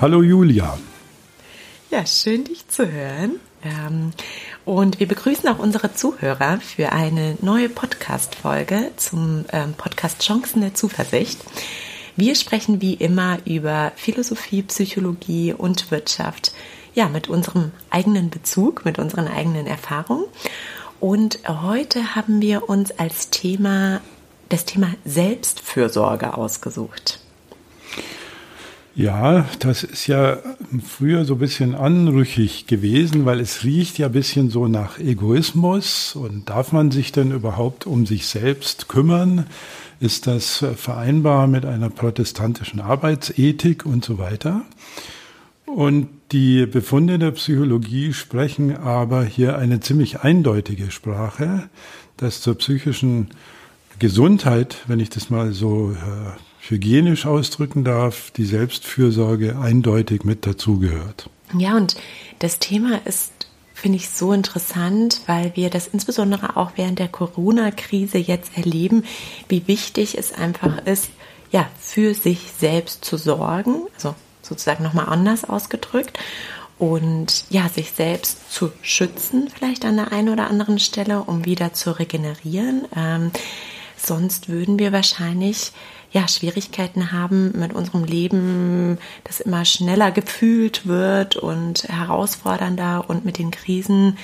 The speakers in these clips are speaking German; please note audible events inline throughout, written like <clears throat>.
Hallo Julia. Ja, schön dich zu hören. Ähm, und wir begrüßen auch unsere Zuhörer für eine neue Podcast-Folge zum ähm, Podcast Chancen der Zuversicht. Wir sprechen wie immer über Philosophie, Psychologie und Wirtschaft, ja, mit unserem eigenen Bezug, mit unseren eigenen Erfahrungen. Und heute haben wir uns als Thema das Thema Selbstfürsorge ausgesucht. Ja, das ist ja früher so ein bisschen anrüchig gewesen, weil es riecht ja ein bisschen so nach Egoismus. Und darf man sich denn überhaupt um sich selbst kümmern? Ist das vereinbar mit einer protestantischen Arbeitsethik und so weiter? Und die Befunde der Psychologie sprechen aber hier eine ziemlich eindeutige Sprache, dass zur psychischen Gesundheit, wenn ich das mal so äh, hygienisch ausdrücken darf, die Selbstfürsorge eindeutig mit dazugehört. Ja, und das Thema ist, finde ich, so interessant, weil wir das insbesondere auch während der Corona-Krise jetzt erleben, wie wichtig es einfach ist, ja, für sich selbst zu sorgen, also sozusagen nochmal anders ausgedrückt und ja, sich selbst zu schützen, vielleicht an der einen oder anderen Stelle, um wieder zu regenerieren. Ähm, sonst würden wir wahrscheinlich ja, Schwierigkeiten haben mit unserem Leben, das immer schneller gefühlt wird und herausfordernder und mit den Krisen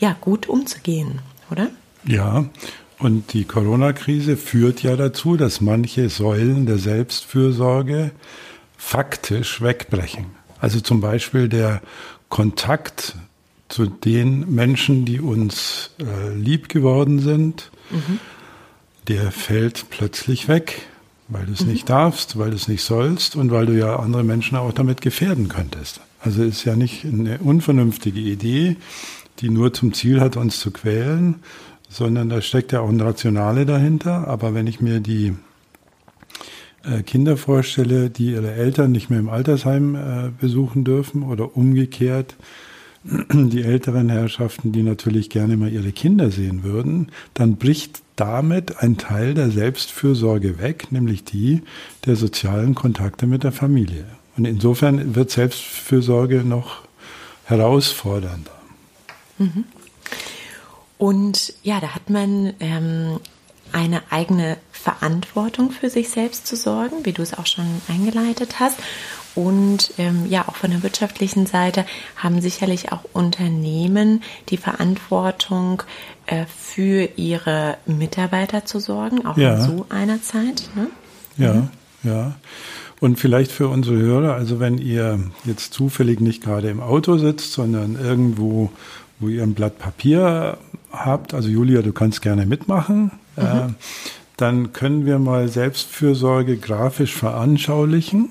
ja gut umzugehen, oder? Ja, und die Corona-Krise führt ja dazu, dass manche Säulen der Selbstfürsorge faktisch wegbrechen. Also zum Beispiel der Kontakt zu den Menschen, die uns äh, lieb geworden sind, mhm. der fällt plötzlich weg weil du es mhm. nicht darfst, weil du es nicht sollst und weil du ja andere Menschen auch damit gefährden könntest. Also ist ja nicht eine unvernünftige Idee, die nur zum Ziel hat, uns zu quälen, sondern da steckt ja auch ein Rationale dahinter. Aber wenn ich mir die äh, Kinder vorstelle, die ihre Eltern nicht mehr im Altersheim äh, besuchen dürfen oder umgekehrt, <clears throat> die älteren Herrschaften, die natürlich gerne mal ihre Kinder sehen würden, dann bricht damit ein Teil der Selbstfürsorge weg, nämlich die der sozialen Kontakte mit der Familie. Und insofern wird Selbstfürsorge noch herausfordernder. Mhm. Und ja, da hat man ähm, eine eigene Verantwortung für sich selbst zu sorgen, wie du es auch schon eingeleitet hast. Und ähm, ja, auch von der wirtschaftlichen Seite haben sicherlich auch Unternehmen die Verantwortung, äh, für ihre Mitarbeiter zu sorgen, auch ja. in so einer Zeit. Ne? Ja, mhm. ja. Und vielleicht für unsere Hörer, also wenn ihr jetzt zufällig nicht gerade im Auto sitzt, sondern irgendwo, wo ihr ein Blatt Papier habt, also Julia, du kannst gerne mitmachen, mhm. äh, dann können wir mal Selbstfürsorge grafisch veranschaulichen.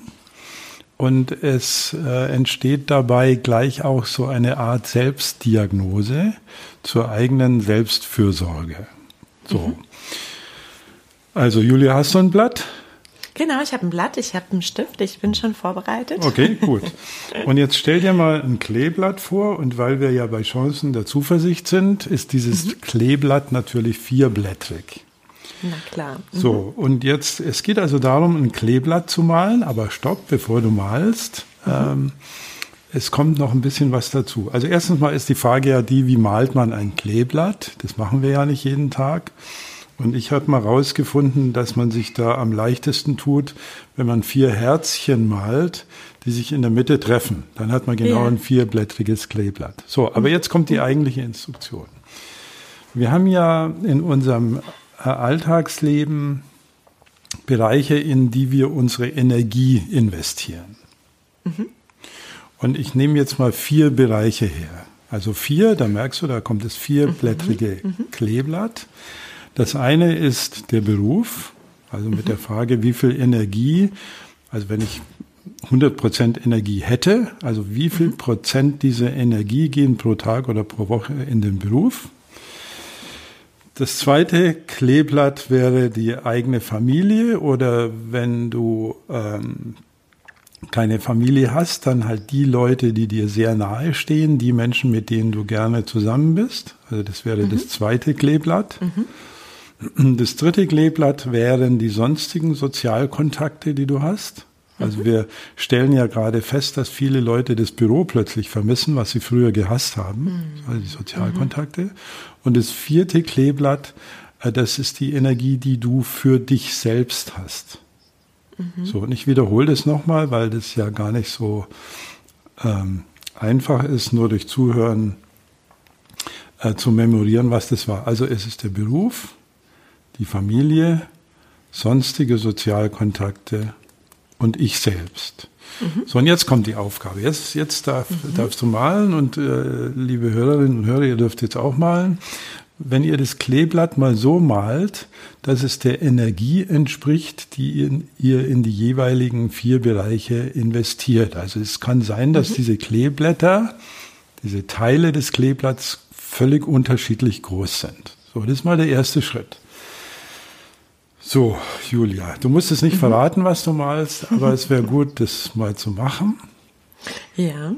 Und es äh, entsteht dabei gleich auch so eine Art Selbstdiagnose zur eigenen Selbstfürsorge. So. Mhm. Also Julia, hast du ein Blatt? Genau, ich habe ein Blatt, ich habe einen Stift, ich bin schon vorbereitet. Okay, <laughs> gut. Und jetzt stell dir mal ein Kleeblatt vor und weil wir ja bei Chancen der Zuversicht sind, ist dieses mhm. Kleeblatt natürlich vierblättrig. Na klar. Mhm. So, und jetzt, es geht also darum, ein Kleeblatt zu malen, aber stopp, bevor du malst. Mhm. Ähm, es kommt noch ein bisschen was dazu. Also erstens mal ist die Frage ja die, wie malt man ein Kleeblatt? Das machen wir ja nicht jeden Tag. Und ich habe mal rausgefunden, dass man sich da am leichtesten tut, wenn man vier Herzchen malt, die sich in der Mitte treffen. Dann hat man genau ein vierblättriges Kleeblatt. So, aber jetzt kommt die eigentliche Instruktion. Wir haben ja in unserem Alltagsleben Bereiche, in die wir unsere Energie investieren. Mhm. Und ich nehme jetzt mal vier Bereiche her. Also vier, da merkst du, da kommt das vierblättrige mhm. mhm. Kleeblatt. Das eine ist der Beruf, also mit mhm. der Frage, wie viel Energie, also wenn ich 100 Prozent Energie hätte, also wie viel mhm. Prozent dieser Energie gehen pro Tag oder pro Woche in den Beruf? Das zweite Kleeblatt wäre die eigene Familie oder wenn du ähm, keine Familie hast, dann halt die Leute, die dir sehr nahe stehen, die Menschen, mit denen du gerne zusammen bist. Also das wäre mhm. das zweite Kleeblatt. Mhm. Das dritte Kleeblatt wären die sonstigen Sozialkontakte, die du hast. Also wir stellen ja gerade fest, dass viele Leute das Büro plötzlich vermissen, was sie früher gehasst haben, mhm. also die Sozialkontakte. Mhm. Und das vierte Kleeblatt, äh, das ist die Energie, die du für dich selbst hast. Mhm. So, und ich wiederhole das nochmal, weil das ja gar nicht so ähm, einfach ist, nur durch Zuhören äh, zu memorieren, was das war. Also es ist der Beruf, die Familie, sonstige Sozialkontakte und ich selbst. Mhm. So, und jetzt kommt die Aufgabe. Jetzt, jetzt darf, mhm. darfst du malen und äh, liebe Hörerinnen und Hörer, ihr dürft jetzt auch malen. Wenn ihr das Kleeblatt mal so malt, dass es der Energie entspricht, die in, ihr in die jeweiligen vier Bereiche investiert. Also es kann sein, dass mhm. diese Kleeblätter, diese Teile des Kleeblatts völlig unterschiedlich groß sind. So, das ist mal der erste Schritt. So, Julia, du musst es nicht mhm. verraten, was du malst, aber es wäre gut, das mal zu machen. Ja.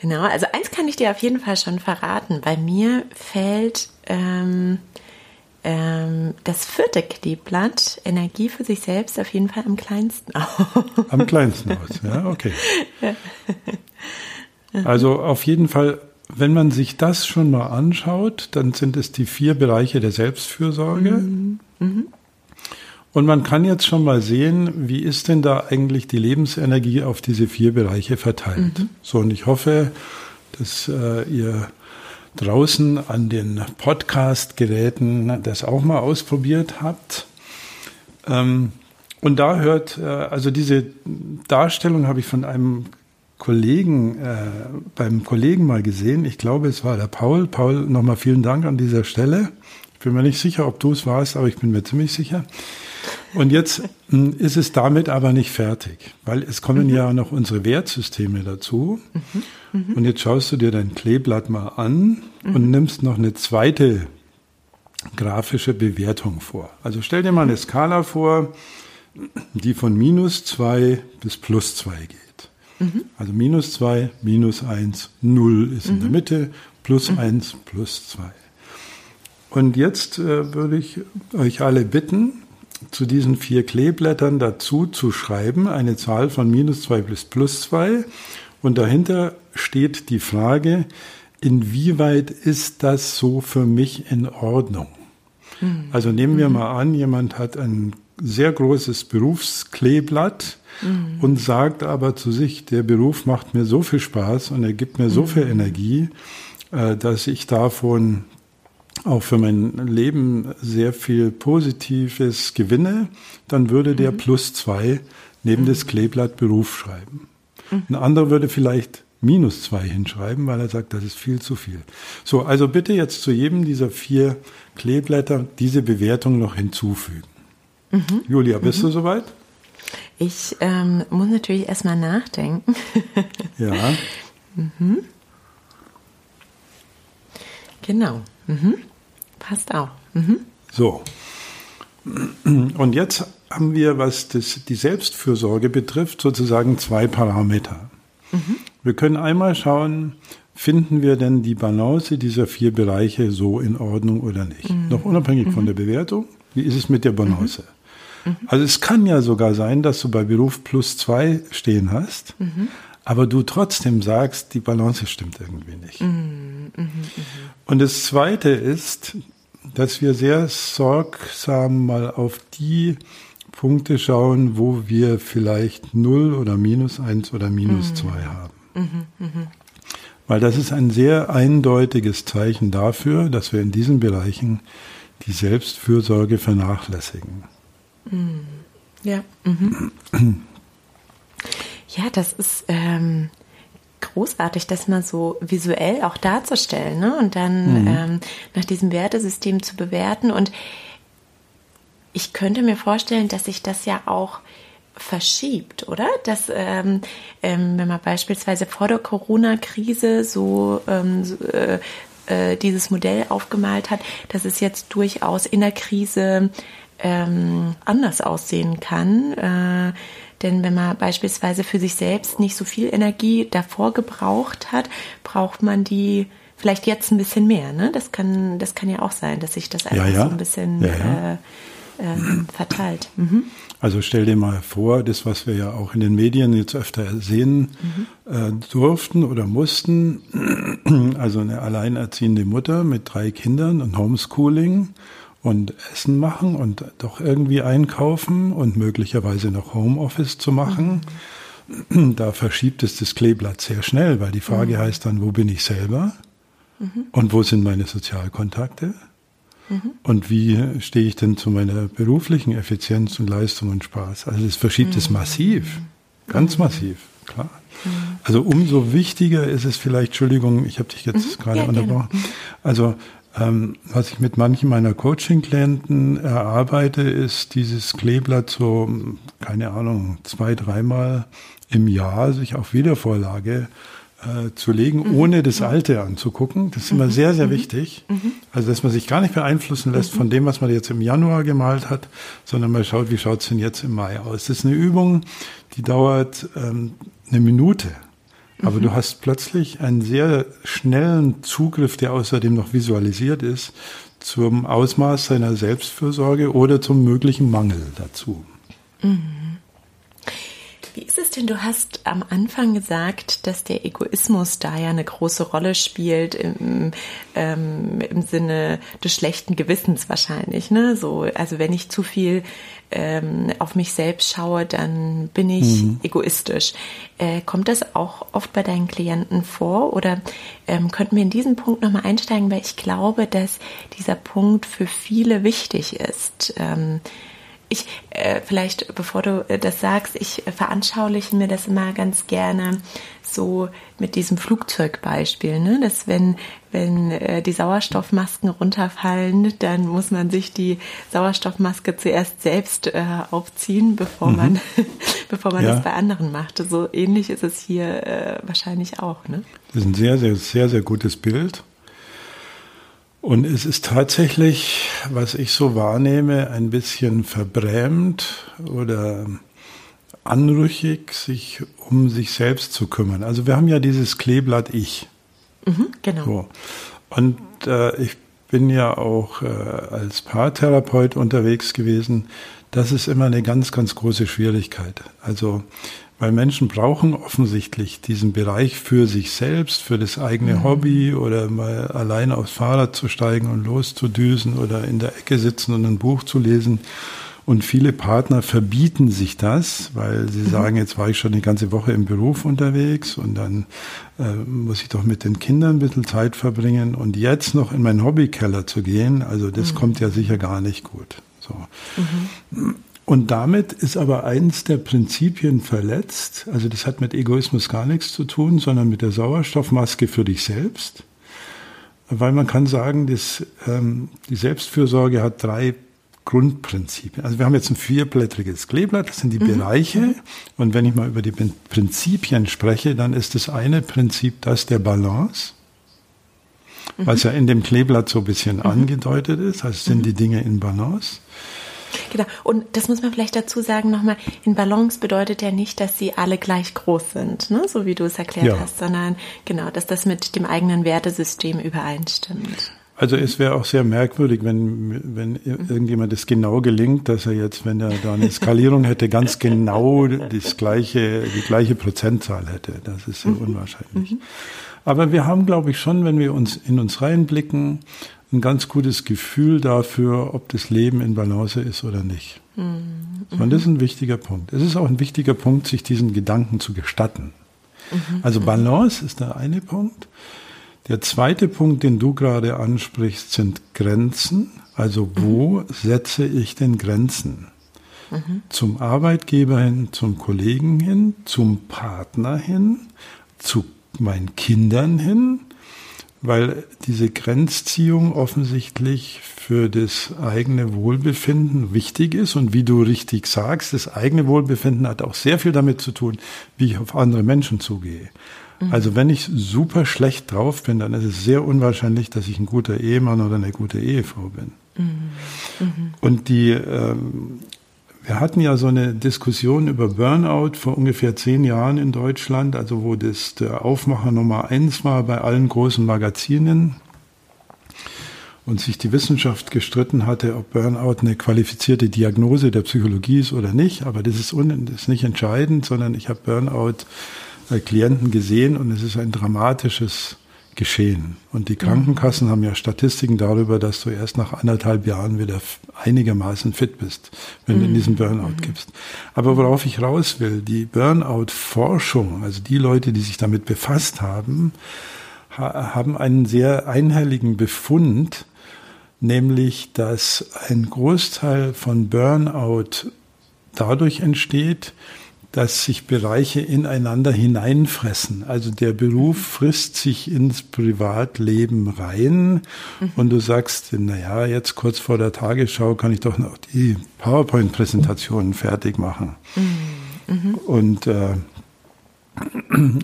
Genau, also eins kann ich dir auf jeden Fall schon verraten. Bei mir fällt ähm, ähm, das vierte Kleeblatt, Energie für sich selbst, auf jeden Fall am kleinsten aus. Am kleinsten aus, ja, okay. <laughs> Also auf jeden Fall wenn man sich das schon mal anschaut, dann sind es die vier Bereiche der Selbstfürsorge. Mhm. Mhm. Und man kann jetzt schon mal sehen, wie ist denn da eigentlich die Lebensenergie auf diese vier Bereiche verteilt. Mhm. So, und ich hoffe, dass äh, ihr draußen an den Podcast-Geräten das auch mal ausprobiert habt. Ähm, und da hört, äh, also diese Darstellung habe ich von einem Kollegen, äh, beim Kollegen mal gesehen. Ich glaube, es war der Paul. Paul, nochmal vielen Dank an dieser Stelle. Ich bin mir nicht sicher, ob du es warst, aber ich bin mir ziemlich sicher. Und jetzt hm, ist es damit aber nicht fertig, weil es kommen mhm. ja noch unsere Wertsysteme dazu. Mhm. Mhm. Und jetzt schaust du dir dein Kleeblatt mal an und mhm. nimmst noch eine zweite grafische Bewertung vor. Also stell dir mal eine Skala vor, die von minus zwei bis plus zwei geht. Mhm. Also minus 2, minus 1, 0 ist mhm. in der mhm. Mitte, plus mhm. 1, plus 2. Und jetzt äh, würde ich euch alle bitten, zu diesen vier Kleeblättern dazu zu schreiben, eine Zahl von minus 2 bis plus 2. Und dahinter steht die Frage, inwieweit ist das so für mich in Ordnung? Mhm. Also nehmen wir mhm. mal an, jemand hat ein sehr großes Berufskleeblatt mhm. und sagt aber zu sich, der Beruf macht mir so viel Spaß und er gibt mir so mhm. viel Energie, äh, dass ich davon auch für mein Leben sehr viel Positives gewinne, dann würde der mhm. plus zwei neben mhm. das Kleeblatt Beruf schreiben. Mhm. Ein anderer würde vielleicht minus zwei hinschreiben, weil er sagt, das ist viel zu viel. So, also bitte jetzt zu jedem dieser vier Kleeblätter diese Bewertung noch hinzufügen. Mhm. Julia, bist mhm. du soweit? Ich ähm, muss natürlich erstmal nachdenken. <laughs> ja. Mhm. Genau. Mhm. Passt auch. Mhm. So. Und jetzt haben wir, was das, die Selbstfürsorge betrifft, sozusagen zwei Parameter. Mhm. Wir können einmal schauen, finden wir denn die Balance dieser vier Bereiche so in Ordnung oder nicht? Mhm. Noch unabhängig von mhm. der Bewertung. Wie ist es mit der Balance? Mhm. Also es kann ja sogar sein, dass du bei Beruf plus zwei stehen hast, mhm. aber du trotzdem sagst, die Balance stimmt irgendwie nicht. Mhm. mhm. Und das Zweite ist, dass wir sehr sorgsam mal auf die Punkte schauen, wo wir vielleicht 0 oder minus 1 oder minus 2 mhm. haben. Weil das ist ein sehr eindeutiges Zeichen dafür, dass wir in diesen Bereichen die Selbstfürsorge vernachlässigen. Ja. Mhm. Ja, das ist ähm, großartig, das mal so visuell auch darzustellen ne? und dann mhm. ähm, nach diesem Wertesystem zu bewerten. Und ich könnte mir vorstellen, dass sich das ja auch verschiebt, oder? Dass ähm, ähm, wenn man beispielsweise vor der Corona-Krise so, ähm, so äh, äh, dieses Modell aufgemalt hat, dass es jetzt durchaus in der Krise ähm, anders aussehen kann. Äh, denn wenn man beispielsweise für sich selbst nicht so viel Energie davor gebraucht hat, braucht man die vielleicht jetzt ein bisschen mehr. Ne? Das kann, das kann ja auch sein, dass sich das einfach ja, ja. so ein bisschen ja, äh, ähm, verteilt. Mhm. Also stell dir mal vor, das, was wir ja auch in den Medien jetzt öfter sehen mhm. äh, durften oder mussten, <clears throat> also eine alleinerziehende Mutter mit drei Kindern und Homeschooling und Essen machen und doch irgendwie einkaufen und möglicherweise noch Homeoffice zu machen. Mhm. Da verschiebt es das Kleeblatt sehr schnell, weil die Frage mhm. heißt dann, wo bin ich selber? Mhm. Und wo sind meine Sozialkontakte? Mhm. Und wie stehe ich denn zu meiner beruflichen Effizienz und Leistung und Spaß? Also es verschiebt mhm. es massiv, ganz mhm. massiv, klar. Mhm. Also umso wichtiger ist es vielleicht, Entschuldigung, ich habe dich jetzt mhm. gerade ja, unterbrochen. Mhm. Also ähm, was ich mit manchen meiner Coaching-Klienten erarbeite, ist dieses Kleeblatt so, keine Ahnung, zwei, dreimal im Jahr sich auf Wiedervorlage äh, zu legen, mhm. ohne das Alte anzugucken. Das ist immer mhm. sehr, sehr mhm. wichtig. Mhm. Also, dass man sich gar nicht beeinflussen lässt von dem, was man jetzt im Januar gemalt hat, sondern mal schaut, wie schaut es denn jetzt im Mai aus. Das ist eine Übung, die dauert ähm, eine Minute. Aber du hast plötzlich einen sehr schnellen Zugriff, der außerdem noch visualisiert ist, zum Ausmaß seiner Selbstfürsorge oder zum möglichen Mangel dazu. Mhm. Wie ist es denn? Du hast am Anfang gesagt, dass der Egoismus da ja eine große Rolle spielt im, ähm, im Sinne des schlechten Gewissens wahrscheinlich. Ne? So, also wenn ich zu viel ähm, auf mich selbst schaue, dann bin ich mhm. egoistisch. Äh, kommt das auch oft bei deinen Klienten vor? Oder ähm, könnten wir in diesen Punkt nochmal einsteigen, weil ich glaube, dass dieser Punkt für viele wichtig ist. Ähm, ich, äh, vielleicht bevor du äh, das sagst, ich veranschauliche mir das immer ganz gerne so mit diesem Flugzeugbeispiel, ne? dass wenn, wenn äh, die Sauerstoffmasken runterfallen, dann muss man sich die Sauerstoffmaske zuerst selbst äh, aufziehen, bevor mhm. man, <laughs> bevor man ja. das bei anderen macht. So ähnlich ist es hier äh, wahrscheinlich auch. Ne? Das ist ein sehr, sehr, sehr, sehr gutes Bild. Und es ist tatsächlich, was ich so wahrnehme, ein bisschen verbrämt oder anrüchig, sich um sich selbst zu kümmern. Also wir haben ja dieses Kleeblatt Ich. Mhm, genau. So. Und äh, ich bin ja auch äh, als Paartherapeut unterwegs gewesen. Das ist immer eine ganz, ganz große Schwierigkeit. Also weil Menschen brauchen offensichtlich diesen Bereich für sich selbst, für das eigene mhm. Hobby oder mal alleine aufs Fahrrad zu steigen und loszudüsen oder in der Ecke sitzen und ein Buch zu lesen. Und viele Partner verbieten sich das, weil sie mhm. sagen, jetzt war ich schon die ganze Woche im Beruf unterwegs und dann äh, muss ich doch mit den Kindern ein bisschen Zeit verbringen und jetzt noch in meinen Hobbykeller zu gehen, also das mhm. kommt ja sicher gar nicht gut. So. Mhm. Und damit ist aber eins der Prinzipien verletzt. Also das hat mit Egoismus gar nichts zu tun, sondern mit der Sauerstoffmaske für dich selbst. Weil man kann sagen, dass, ähm, die Selbstfürsorge hat drei Grundprinzipien. Also wir haben jetzt ein vierblättriges Kleeblatt, das sind die mhm. Bereiche. Und wenn ich mal über die Prinzipien spreche, dann ist das eine Prinzip das der Balance, mhm. was ja in dem Kleeblatt so ein bisschen mhm. angedeutet ist. Also sind die Dinge in Balance. Genau. Und das muss man vielleicht dazu sagen nochmal, in Balance bedeutet ja nicht, dass sie alle gleich groß sind, ne? so wie du es erklärt ja. hast, sondern genau, dass das mit dem eigenen Wertesystem übereinstimmt. Also es wäre auch sehr merkwürdig, wenn, wenn mhm. irgendjemand es genau gelingt, dass er jetzt, wenn er da eine Skalierung hätte, ganz genau das gleiche, die gleiche Prozentzahl hätte. Das ist sehr mhm. unwahrscheinlich. Mhm. Aber wir haben, glaube ich, schon, wenn wir uns in uns reinblicken, ein ganz gutes Gefühl dafür, ob das Leben in Balance ist oder nicht. Mhm. Und das ist ein wichtiger Punkt. Es ist auch ein wichtiger Punkt, sich diesen Gedanken zu gestatten. Mhm. Also Balance ist der eine Punkt. Der zweite Punkt, den du gerade ansprichst, sind Grenzen. Also wo mhm. setze ich denn Grenzen? Mhm. Zum Arbeitgeber hin, zum Kollegen hin, zum Partner hin, zu meinen Kindern hin, weil diese Grenzziehung offensichtlich für das eigene Wohlbefinden wichtig ist. Und wie du richtig sagst, das eigene Wohlbefinden hat auch sehr viel damit zu tun, wie ich auf andere Menschen zugehe. Mhm. Also wenn ich super schlecht drauf bin, dann ist es sehr unwahrscheinlich, dass ich ein guter Ehemann oder eine gute Ehefrau bin. Mhm. Mhm. Und die ähm, wir hatten ja so eine Diskussion über Burnout vor ungefähr zehn Jahren in Deutschland, also wo das der Aufmacher Nummer eins war bei allen großen Magazinen. und sich die Wissenschaft gestritten hatte, ob Burnout eine qualifizierte Diagnose der Psychologie ist oder nicht. Aber das ist, un, das ist nicht entscheidend, sondern ich habe Burnout-Klienten gesehen und es ist ein dramatisches geschehen. Und die Krankenkassen haben ja Statistiken darüber, dass du erst nach anderthalb Jahren wieder einigermaßen fit bist, wenn du in diesen Burnout gibst. Aber worauf ich raus will, die Burnout-Forschung, also die Leute, die sich damit befasst haben, haben einen sehr einhelligen Befund, nämlich dass ein Großteil von Burnout dadurch entsteht, dass sich Bereiche ineinander hineinfressen. Also der Beruf frisst sich ins Privatleben rein mhm. und du sagst, naja, jetzt kurz vor der Tagesschau kann ich doch noch die PowerPoint-Präsentationen fertig machen. Mhm. Mhm. Und äh,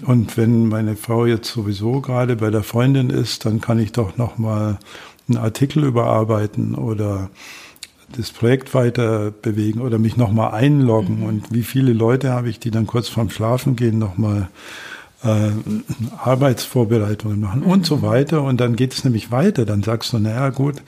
und wenn meine Frau jetzt sowieso gerade bei der Freundin ist, dann kann ich doch noch mal einen Artikel überarbeiten oder das Projekt weiter bewegen oder mich nochmal einloggen mhm. und wie viele Leute habe ich, die dann kurz vorm Schlafengehen nochmal äh, Arbeitsvorbereitungen machen mhm. und so mhm. weiter und dann geht es nämlich weiter. Dann sagst du, naja gut,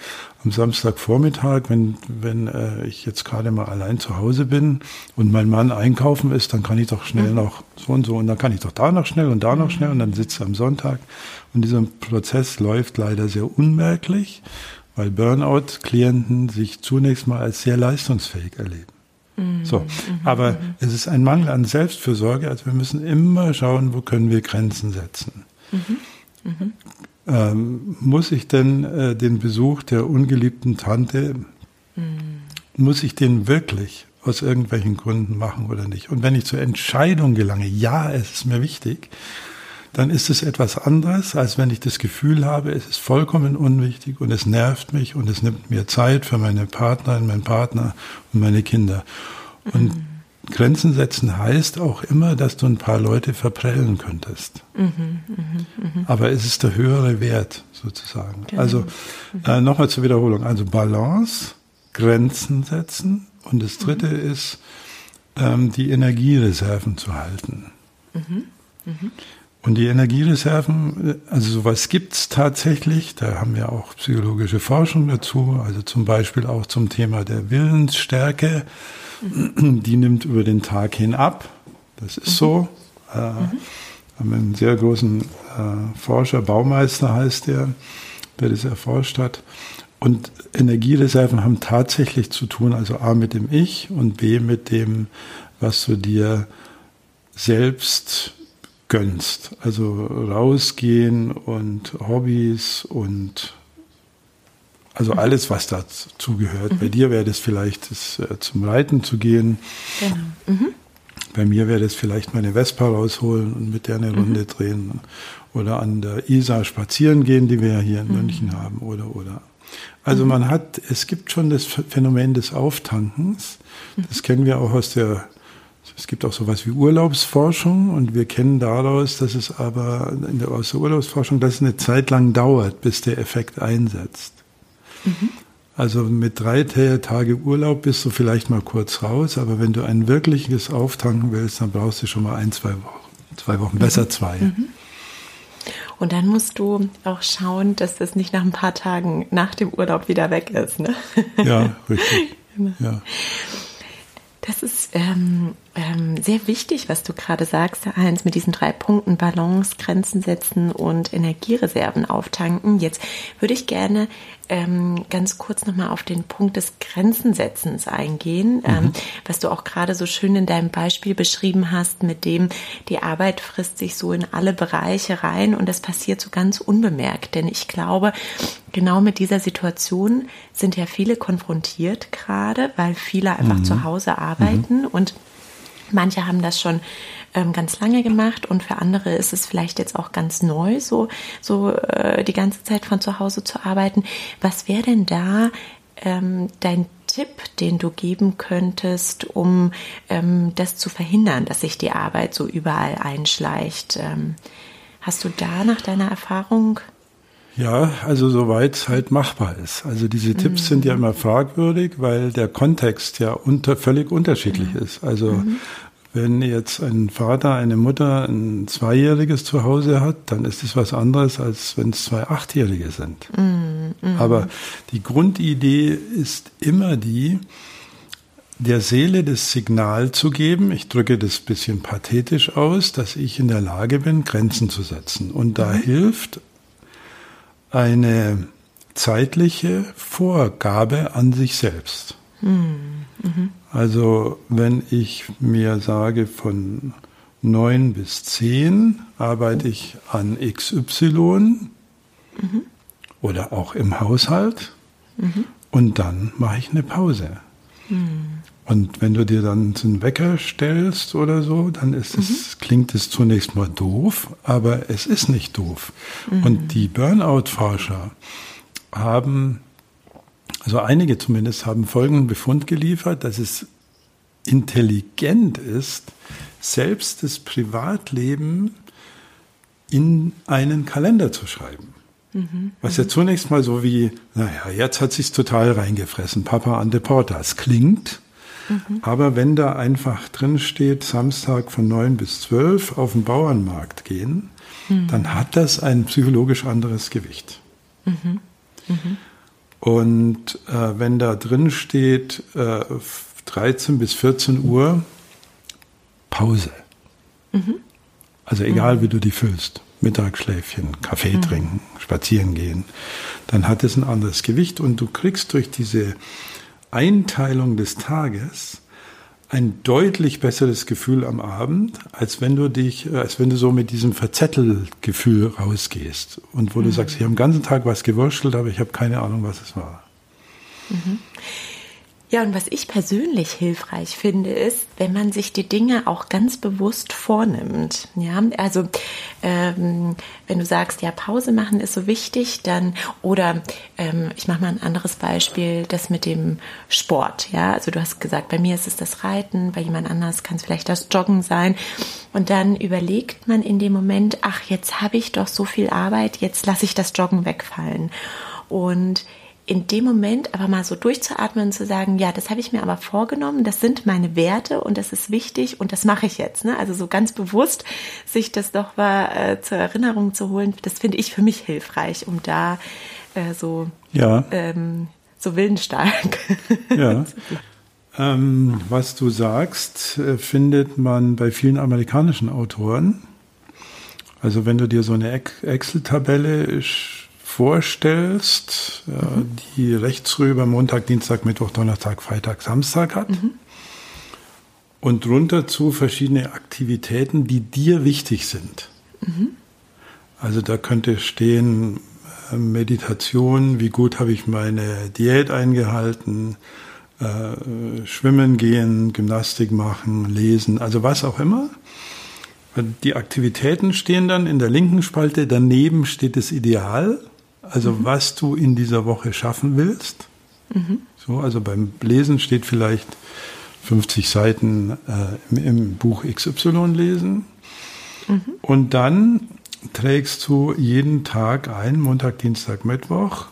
am Samstagvormittag, wenn, wenn äh, ich jetzt gerade mal allein zu Hause bin und mein Mann einkaufen ist, dann kann ich doch schnell mhm. noch so und so und dann kann ich doch da noch schnell und da noch schnell und dann sitze ich am Sonntag und dieser Prozess läuft leider sehr unmerklich weil Burnout-Klienten sich zunächst mal als sehr leistungsfähig erleben. Mhm. So, aber mhm. es ist ein Mangel an Selbstfürsorge. Also wir müssen immer schauen, wo können wir Grenzen setzen. Mhm. mhm. Ähm, muss ich denn äh, den Besuch der ungeliebten Tante, mhm. muss ich den wirklich aus irgendwelchen Gründen machen oder nicht? Und wenn ich zur Entscheidung gelange, ja, es ist mir wichtig, dann ist es etwas anderes, als wenn ich das Gefühl habe, es ist vollkommen unwichtig und es nervt mich und es nimmt mir Zeit für meine Partnerin, meinen Partner und meine Kinder. Und mhm. Grenzen setzen heißt auch immer, dass du ein paar Leute verprellen könntest. Mhm, mh, mh. Aber es ist der höhere Wert sozusagen. Genau. Also mhm. äh, nochmal zur Wiederholung. Also Balance, Grenzen setzen und das dritte mhm. ist, ähm, die Energiereserven zu halten. Mhm. Mhm. Und die Energiereserven, also sowas gibt's tatsächlich. Da haben wir auch psychologische Forschung dazu. Also zum Beispiel auch zum Thema der Willensstärke. Die nimmt über den Tag hin ab. Das ist mhm. so. Äh, mhm. haben einen sehr großen äh, Forscher, Baumeister heißt der, der das erforscht hat. Und Energiereserven haben tatsächlich zu tun, also A mit dem Ich und B mit dem, was du dir selbst gönnst. Also rausgehen und Hobbys und also mhm. alles, was dazu gehört. Mhm. Bei dir wäre das vielleicht das, äh, zum Reiten zu gehen. Genau. Mhm. Bei mir wäre das vielleicht meine Vespa rausholen und mit der eine mhm. Runde drehen. Oder an der Isar spazieren gehen, die wir ja hier in mhm. München haben. Oder, oder. Also mhm. man hat, es gibt schon das Phänomen des Auftankens. Das kennen wir auch aus der es gibt auch sowas wie Urlaubsforschung und wir kennen daraus, dass es aber in der, aus der Urlaubsforschung, dass es eine Zeit lang dauert, bis der Effekt einsetzt. Mhm. Also mit drei Tage Urlaub bist du vielleicht mal kurz raus, aber wenn du ein wirkliches Auftanken willst, dann brauchst du schon mal ein, zwei Wochen. Zwei Wochen, besser mhm. zwei. Mhm. Und dann musst du auch schauen, dass das nicht nach ein paar Tagen nach dem Urlaub wieder weg ist. Ne? Ja, <laughs> richtig. Genau. Ja. Das ist ähm, ähm, sehr wichtig, was du gerade sagst, Heinz, mit diesen drei Punkten Balance, Grenzen setzen und Energiereserven auftanken. Jetzt würde ich gerne ähm, ganz kurz nochmal auf den Punkt des Grenzensetzens eingehen, mhm. ähm, was du auch gerade so schön in deinem Beispiel beschrieben hast, mit dem die Arbeit frisst sich so in alle Bereiche rein und das passiert so ganz unbemerkt. Denn ich glaube, genau mit dieser Situation sind ja viele konfrontiert gerade, weil viele einfach mhm. zu Hause arbeiten mhm. und Manche haben das schon ähm, ganz lange gemacht und für andere ist es vielleicht jetzt auch ganz neu, so, so äh, die ganze Zeit von zu Hause zu arbeiten. Was wäre denn da ähm, dein Tipp, den du geben könntest, um ähm, das zu verhindern, dass sich die Arbeit so überall einschleicht? Ähm, hast du da nach deiner Erfahrung ja, also soweit es halt machbar ist. Also diese mhm. Tipps sind ja immer fragwürdig, weil der Kontext ja unter, völlig unterschiedlich mhm. ist. Also mhm. Wenn jetzt ein Vater, eine Mutter ein Zweijähriges zu Hause hat, dann ist es was anderes, als wenn es zwei Achtjährige sind. Mm, mm. Aber die Grundidee ist immer die, der Seele das Signal zu geben, ich drücke das bisschen pathetisch aus, dass ich in der Lage bin, Grenzen zu setzen. Und da mhm. hilft eine zeitliche Vorgabe an sich selbst. Mhm. Mhm. Also wenn ich mir sage, von 9 bis 10 arbeite ich an XY mhm. oder auch im Haushalt mhm. und dann mache ich eine Pause. Mhm. Und wenn du dir dann einen Wecker stellst oder so, dann ist es, mhm. klingt es zunächst mal doof, aber es ist nicht doof. Mhm. Und die Burnout-Forscher haben, also einige zumindest, haben folgenden Befund geliefert, dass es intelligent ist, selbst das Privatleben in einen Kalender zu schreiben. Mhm. Was ja zunächst mal so wie, naja, jetzt hat sich's total reingefressen, Papa an Deportas klingt, Mhm. Aber wenn da einfach drin steht, Samstag von 9 bis 12 auf den Bauernmarkt gehen, mhm. dann hat das ein psychologisch anderes Gewicht. Mhm. mhm. Und äh, wenn da drin steht, äh, 13 bis 14 Uhr, Pause. Mhm. Also egal, mhm. wie du die füllst. Mittagsschläfchen, Kaffee trinken, spazieren gehen, dann hat es ein anderes Gewicht und du kriegst durch diese Einteilung des Tages ein deutlich besseres Gefühl am Abend, als wenn du dich, äh, als wenn du so mit diesem Verzettelgefühl rausgehst und wo mhm. du sagst, ich habe den ganzen Tag was gewurschtelt, aber ich habe keine Ahnung, was es war. Mhm. Ja, und was ich persönlich hilfreich finde, ist, wenn man sich die Dinge auch ganz bewusst vornimmt. Ja, also ähm, wenn du sagst, ja, Pause machen ist so wichtig, dann oder ähm, ich mache mal ein anderes Beispiel, das mit dem Sport. Ja, also du hast gesagt, bei mir ist es das Reiten, bei jemand anders kann es vielleicht das Joggen sein. Und dann überlegt man in dem Moment, ach, jetzt habe ich doch so viel Arbeit, jetzt lasse ich das Joggen wegfallen. Und in dem Moment aber mal so durchzuatmen und zu sagen, ja, das habe ich mir aber vorgenommen, das sind meine Werte und das ist wichtig und das mache ich jetzt. Ne? Also so ganz bewusst sich das doch mal äh, zur Erinnerung zu holen, das finde ich für mich hilfreich, um da äh, so, ja. ähm, so willensstark. <laughs> Ja. ähm, was du sagst, äh, findet man bei vielen amerikanischen Autoren. Also wenn du dir so eine Excel-Tabelle vorstellst, mhm. die rechts rüber Montag, Dienstag, Mittwoch, Donnerstag, Freitag, Samstag hat. Mhm. Und drunter zu verschiedene Aktivitäten, die dir wichtig sind. Mhm. Also da könnte stehen äh, Meditation, wie gut habe ich meine Diät eingehalten, äh, Schwimmen gehen, Gymnastik machen, lesen, also was auch immer. Die Aktivitäten stehen dann in der linken Spalte, daneben steht das Ideal also mhm. was du in dieser Woche schaffen willst. Mhm. So, also beim Lesen steht vielleicht 50 Seiten äh, im, im, Buch XY lesen. Mhm. Und dann trägst du jeden Tag ein, Montag, Dienstag, Mittwoch,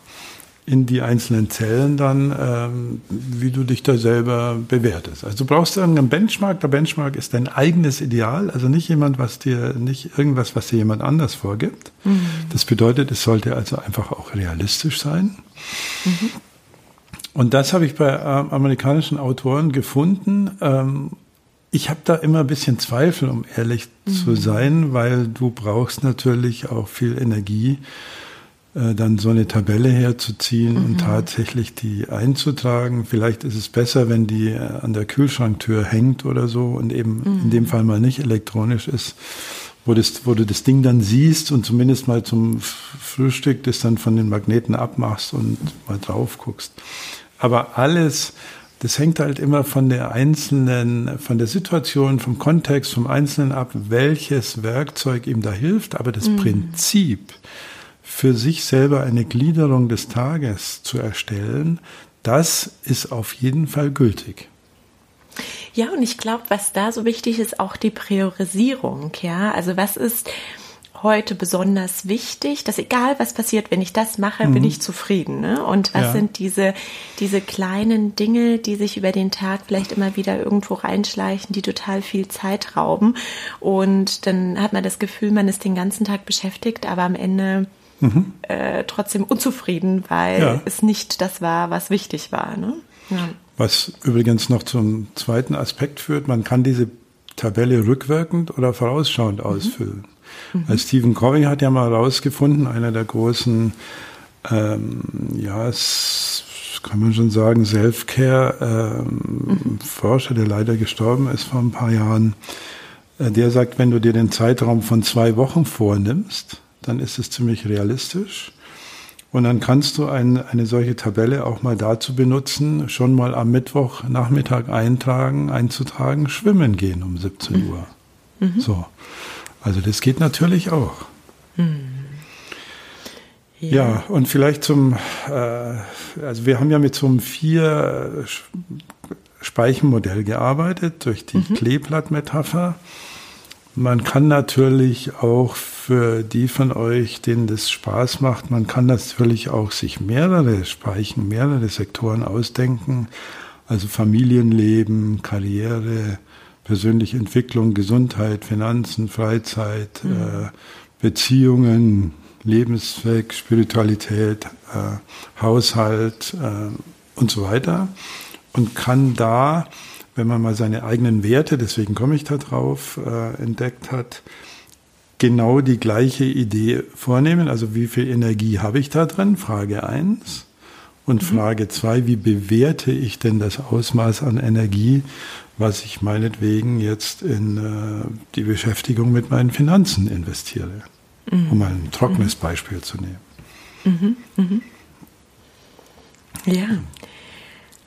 in die einzelnen Zellen dann, ähm, wie du dich da selber bewertest. Also du brauchst irgendeinen Benchmark. Der Benchmark ist dein eigenes Ideal, also nicht jemand, was dir, nicht irgendwas, was dir jemand anders vorgibt. Mhm. Das bedeutet, es sollte also einfach auch realistisch sein. Mhm. Und das habe ich bei äh, amerikanischen Autoren gefunden. Ähm, ich habe da immer ein bisschen Zweifel, um ehrlich mhm. zu sein, weil du brauchst natürlich auch viel Energie äh, dann so eine Tabelle herzuziehen mhm. und tatsächlich die einzutragen. Vielleicht ist es besser, wenn die äh, an der Kühlschranktür hängt oder so und eben mhm. in dem Fall mal nicht elektronisch ist, wo, das, wo du das Ding dann siehst und zumindest mal zum Frühstück das dann von den Magneten abmachst und mal drauf guckst. Aber alles, das hängt halt immer von der einzelnen, von der Situation, vom Kontext, vom Einzelnen ab, welches Werkzeug ihm da hilft. Aber das mhm. Prinzip, für sich selber eine Gliederung des Tages zu erstellen, das ist auf jeden Fall gültig. Ja, und ich glaube, was da so wichtig ist, auch die Priorisierung. Ja, also was ist heute besonders wichtig, dass egal was passiert, wenn ich das mache, mhm. bin ich zufrieden. Ne? Und was ja. sind diese, diese kleinen Dinge, die sich über den Tag vielleicht immer wieder irgendwo reinschleichen, die total viel Zeit rauben. Und dann hat man das Gefühl, man ist den ganzen Tag beschäftigt, aber am Ende mhm. äh, trotzdem unzufrieden, weil ja. es nicht das war, was wichtig war. Ne? Ja. Was übrigens noch zum zweiten Aspekt führt, man kann diese Tabelle rückwirkend oder vorausschauend mhm. ausfüllen. Mhm. Weil Stephen Covey hat ja mal herausgefunden, einer der großen, ähm, ja, es kann man schon sagen, Self-Care-Forscher, ähm, mhm. der leider gestorben ist vor ein paar Jahren, äh, der sagt, wenn du dir den Zeitraum von zwei Wochen vornimmst, dann ist es ziemlich realistisch. Und dann kannst du ein, eine solche Tabelle auch mal dazu benutzen, schon mal am Mittwochnachmittag eintragen, einzutragen, schwimmen gehen um 17 mhm. Uhr. Mhm. So. Also das geht natürlich auch. Mhm. Ja. ja. und vielleicht zum, äh, also wir haben ja mit so einem vier Speichenmodell gearbeitet durch die mhm. Kleeblattmetapher. Man kann natürlich auch für die von euch, denen das Spaß macht, man kann natürlich auch sich mehrere Speichen, mehrere Sektoren ausdenken. Also Familienleben, Karriere, persönliche Entwicklung, Gesundheit, Finanzen, Freizeit, mhm. äh, Beziehungen, Lebenszweck, Spiritualität, äh, Haushalt äh, und so weiter. Und kann da, wenn man mal seine eigenen Werte, deswegen komme ich da drauf, äh, entdeckt hat, genau die gleiche Idee vornehmen. Also wie viel Energie habe ich da drin? Frage eins Und mhm. Frage zwei wie bewerte ich denn das Ausmaß an Energie, was ich meinetwegen jetzt in äh, die Beschäftigung mit meinen Finanzen investiere? Mhm. Um ein trockenes mhm. Beispiel zu nehmen. Mhm. Mhm. Ja.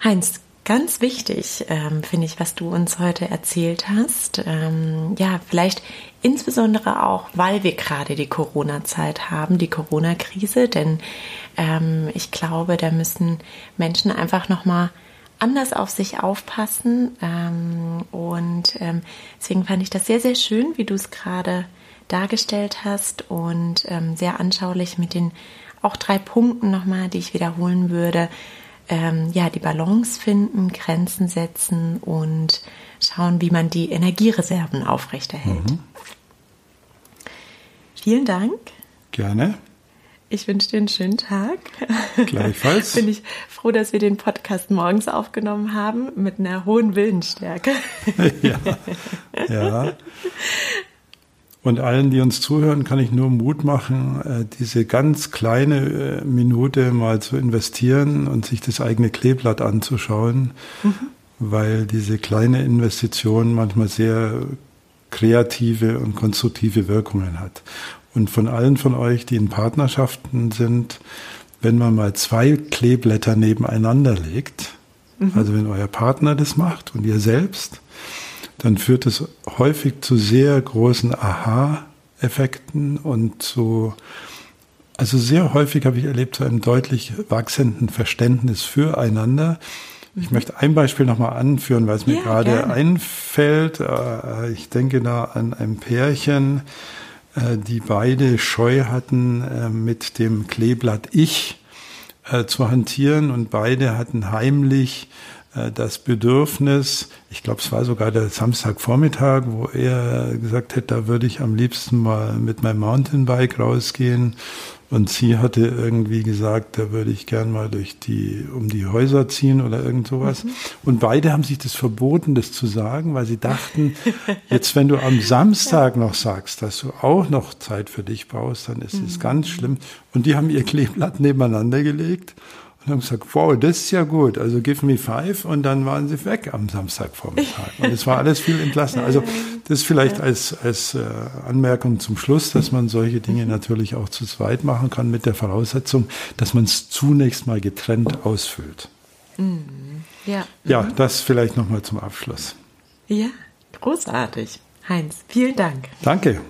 Heinz, Ganz wichtig, ähm, finde ich, was du uns heute erzählt hast. Ähm, ja, vielleicht insbesondere auch, weil wir gerade die Corona-Zeit haben, die Corona-Krise, denn ähm, ich glaube, da müssen Menschen einfach nochmal anders auf sich aufpassen. Ähm, und ähm, deswegen fand ich das sehr, sehr schön, wie du es gerade dargestellt hast und ähm, sehr anschaulich mit den auch drei Punkten nochmal, die ich wiederholen würde ähm, ja, die Balance finden, Grenzen setzen und schauen, wie man die Energiereserven aufrechterhält. Mhm. Vielen Dank. Gerne. Ich wünsche dir einen schönen Tag. Gleichfalls. <laughs> Bin ich froh, dass wir den Podcast morgens aufgenommen haben mit einer hohen Willensstärke. <laughs> ja. ja. <laughs> Und allen, die uns zuhören, kann ich nur Mut machen, äh, diese ganz kleine äh, Minute mal zu investieren und sich das eigene Kleeblatt anzuschauen, mhm. weil diese kleine Investition manchmal sehr kreative und konstruktive Wirkungen hat. Und von allen von euch, die in Partnerschaften sind, wenn man mal zwei Kleeblätter nebeneinander legt, mhm. also wenn euer Partner das macht und ihr selbst, dann führt es häufig zu sehr großen Aha-Effekten und zu, also sehr häufig habe ich erlebt, zu einem deutlich wachsenden Verständnis füreinander. Ich möchte ein Beispiel nochmal anführen, weil es mir ja, gerade gerne. einfällt. Äh, ich denke da an ein Pärchen, äh, die beide Scheu hatten, äh, mit dem Kleeblatt Ich zu hantieren und beide hatten heimlich das Bedürfnis, ich glaube, es war sogar der Samstagvormittag, wo er gesagt hätte, da würde ich am liebsten mal mit meinem Mountainbike rausgehen. Und sie hatte irgendwie gesagt, da würde ich gern mal durch die, um die Häuser ziehen oder irgend sowas. Mhm. Und beide haben sich das verboten, das zu sagen, weil sie dachten, <laughs> jetzt wenn du am Samstag noch sagst, dass du auch noch Zeit für dich brauchst, dann ist es mhm. ganz schlimm. Und die haben ihr Kleeblatt nebeneinander gelegt und haben gesagt, wow, das ist ja gut, also give me five und dann waren sie weg am Samstagvormittag. Und es war alles viel entlassen. Also <laughs> das vielleicht als, als äh, Anmerkung zum Schluss, dass man solche Dinge mhm. natürlich auch zu zweit machen kann mit der Voraussetzung, dass man es zunächst mal getrennt ausfüllt. Mhm. Ja. ja, mhm. das vielleicht nochmal zum Abschluss. Ja, großartig. Heinz, vielen Dank. Danke.